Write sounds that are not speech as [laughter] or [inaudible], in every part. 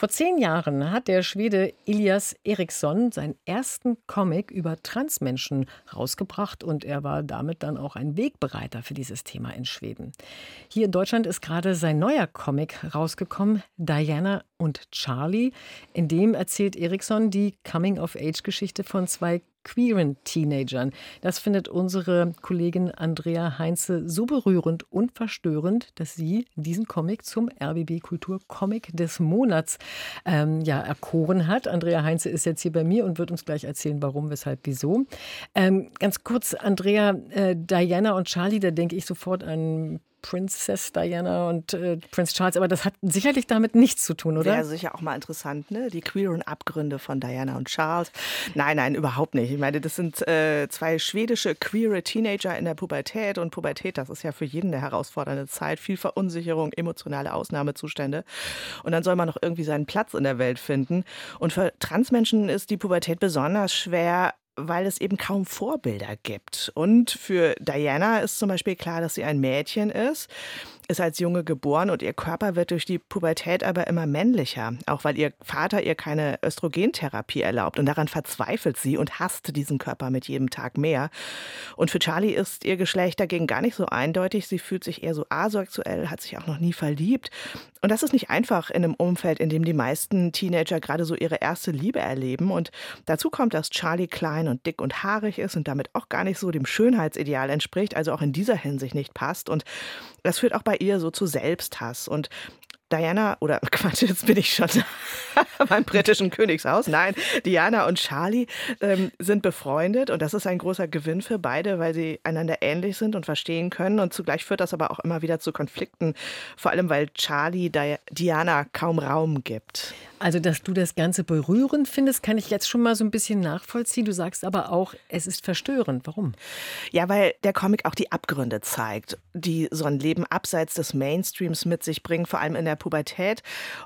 Vor zehn Jahren hat der Schwede Elias Eriksson seinen ersten Comic über Transmenschen rausgebracht und er war damit dann auch ein Wegbereiter für dieses Thema in Schweden. Hier in Deutschland ist gerade sein neuer Comic rausgekommen, Diana und Charlie. In dem erzählt Eriksson die Coming-of-Age-Geschichte von zwei queeren Teenagern. Das findet unsere Kollegin Andrea Heinze so berührend und verstörend, dass sie diesen Comic zum RBB Kultur Comic des Monats ähm, ja, erkoren hat. Andrea Heinze ist jetzt hier bei mir und wird uns gleich erzählen, warum, weshalb, wieso. Ähm, ganz kurz, Andrea, äh, Diana und Charlie, da denke ich sofort an Princess Diana und äh, Prince Charles, aber das hat sicherlich damit nichts zu tun, oder? Wäre sicher auch mal interessant, ne? Die queeren Abgründe von Diana und Charles. Nein, nein, überhaupt nicht. Ich meine, das sind äh, zwei schwedische queere Teenager in der Pubertät und Pubertät, das ist ja für jeden eine herausfordernde Zeit, viel Verunsicherung, emotionale Ausnahmezustände. Und dann soll man noch irgendwie seinen Platz in der Welt finden. Und für Transmenschen ist die Pubertät besonders schwer, weil es eben kaum Vorbilder gibt. Und für Diana ist zum Beispiel klar, dass sie ein Mädchen ist ist als Junge geboren und ihr Körper wird durch die Pubertät aber immer männlicher, auch weil ihr Vater ihr keine Östrogentherapie erlaubt und daran verzweifelt sie und hasst diesen Körper mit jedem Tag mehr. Und für Charlie ist ihr Geschlecht dagegen gar nicht so eindeutig, sie fühlt sich eher so asexuell, hat sich auch noch nie verliebt und das ist nicht einfach in einem Umfeld, in dem die meisten Teenager gerade so ihre erste Liebe erleben und dazu kommt, dass Charlie klein und dick und haarig ist und damit auch gar nicht so dem Schönheitsideal entspricht, also auch in dieser Hinsicht nicht passt und das führt auch bei ihr so zu Selbsthass. Und Diana, oder [laughs] Quatsch, jetzt bin ich schon [laughs] beim britischen Königshaus. Nein, Diana und Charlie ähm, sind befreundet und das ist ein großer Gewinn für beide, weil sie einander ähnlich sind und verstehen können. Und zugleich führt das aber auch immer wieder zu Konflikten, vor allem weil Charlie Diana kaum Raum gibt. Also, dass du das Ganze berührend findest, kann ich jetzt schon mal so ein bisschen nachvollziehen. Du sagst aber auch, es ist verstörend. Warum? Ja, weil der Comic auch die Abgründe zeigt, die so ein Leben abseits des Mainstreams mit sich bringen, vor allem in der Pubertät.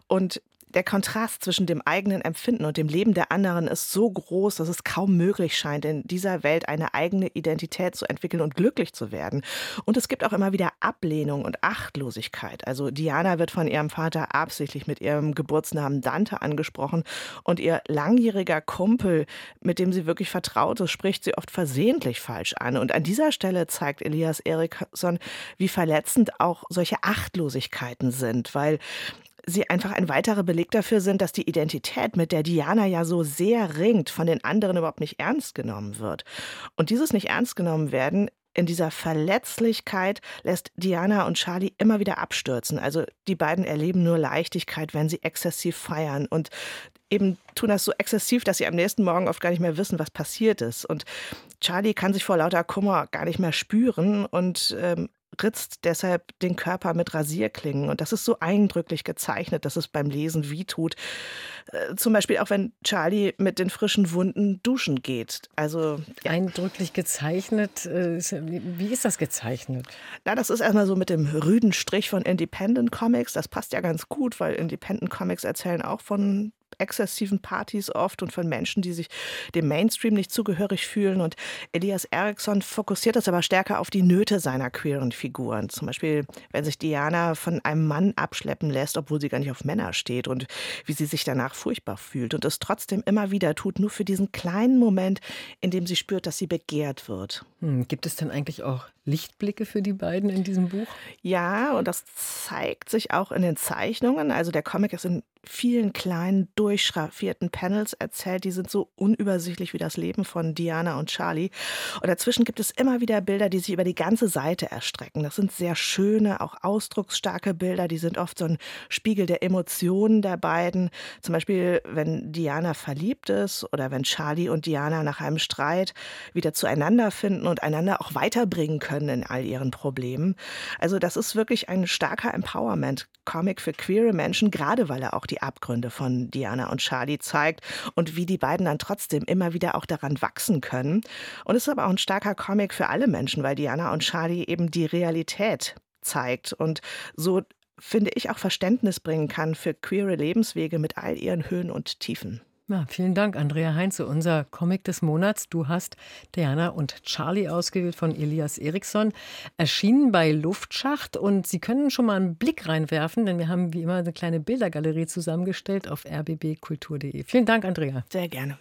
Und der Kontrast zwischen dem eigenen Empfinden und dem Leben der anderen ist so groß, dass es kaum möglich scheint, in dieser Welt eine eigene Identität zu entwickeln und glücklich zu werden. Und es gibt auch immer wieder Ablehnung und Achtlosigkeit. Also Diana wird von ihrem Vater absichtlich mit ihrem Geburtsnamen Dante angesprochen und ihr langjähriger Kumpel, mit dem sie wirklich vertraut ist, spricht sie oft versehentlich falsch an. Und an dieser Stelle zeigt Elias Eriksson, wie verletzend auch solche Achtlosigkeiten sind, weil sie einfach ein weiterer Beleg dafür sind, dass die Identität, mit der Diana ja so sehr ringt, von den anderen überhaupt nicht ernst genommen wird. Und dieses nicht ernst genommen werden in dieser Verletzlichkeit lässt Diana und Charlie immer wieder abstürzen. Also die beiden erleben nur Leichtigkeit, wenn sie exzessiv feiern und eben tun das so exzessiv, dass sie am nächsten Morgen oft gar nicht mehr wissen, was passiert ist. Und Charlie kann sich vor lauter Kummer gar nicht mehr spüren und ähm, ritzt deshalb den Körper mit Rasierklingen. Und das ist so eindrücklich gezeichnet, dass es beim Lesen wie tut. Äh, zum Beispiel auch, wenn Charlie mit den frischen Wunden duschen geht. Also ja. Eindrücklich gezeichnet. Äh, wie ist das gezeichnet? Na, das ist erstmal so mit dem rüden Strich von Independent Comics. Das passt ja ganz gut, weil Independent Comics erzählen auch von exzessiven Partys oft und von Menschen, die sich dem Mainstream nicht zugehörig fühlen. Und Elias Eriksson fokussiert das aber stärker auf die Nöte seiner queeren Figuren. Zum Beispiel, wenn sich Diana von einem Mann abschleppen lässt, obwohl sie gar nicht auf Männer steht und wie sie sich danach furchtbar fühlt und es trotzdem immer wieder tut, nur für diesen kleinen Moment, in dem sie spürt, dass sie begehrt wird. Hm, gibt es denn eigentlich auch Lichtblicke für die beiden in diesem Buch? Ja, und das zeigt sich auch in den Zeichnungen. Also der Comic ist in vielen kleinen, durchschraffierten Panels erzählt. Die sind so unübersichtlich wie das Leben von Diana und Charlie. Und dazwischen gibt es immer wieder Bilder, die sich über die ganze Seite erstrecken. Das sind sehr schöne, auch ausdrucksstarke Bilder. Die sind oft so ein Spiegel der Emotionen der beiden. Zum Beispiel, wenn Diana verliebt ist oder wenn Charlie und Diana nach einem Streit wieder zueinander finden und einander auch weiterbringen können in all ihren Problemen. Also das ist wirklich ein starker Empowerment-Comic für queere Menschen, gerade weil er auch die Abgründe von Diana und Charlie zeigt und wie die beiden dann trotzdem immer wieder auch daran wachsen können. Und es ist aber auch ein starker Comic für alle Menschen, weil Diana und Charlie eben die Realität zeigt und so finde ich auch Verständnis bringen kann für queere Lebenswege mit all ihren Höhen und Tiefen. Ja, vielen Dank, Andrea Heinze, unser Comic des Monats. Du hast Diana und Charlie ausgewählt von Elias Eriksson, erschienen bei Luftschacht. Und Sie können schon mal einen Blick reinwerfen, denn wir haben wie immer eine kleine Bildergalerie zusammengestellt auf rbbkultur.de. Vielen Dank, Andrea. Sehr gerne.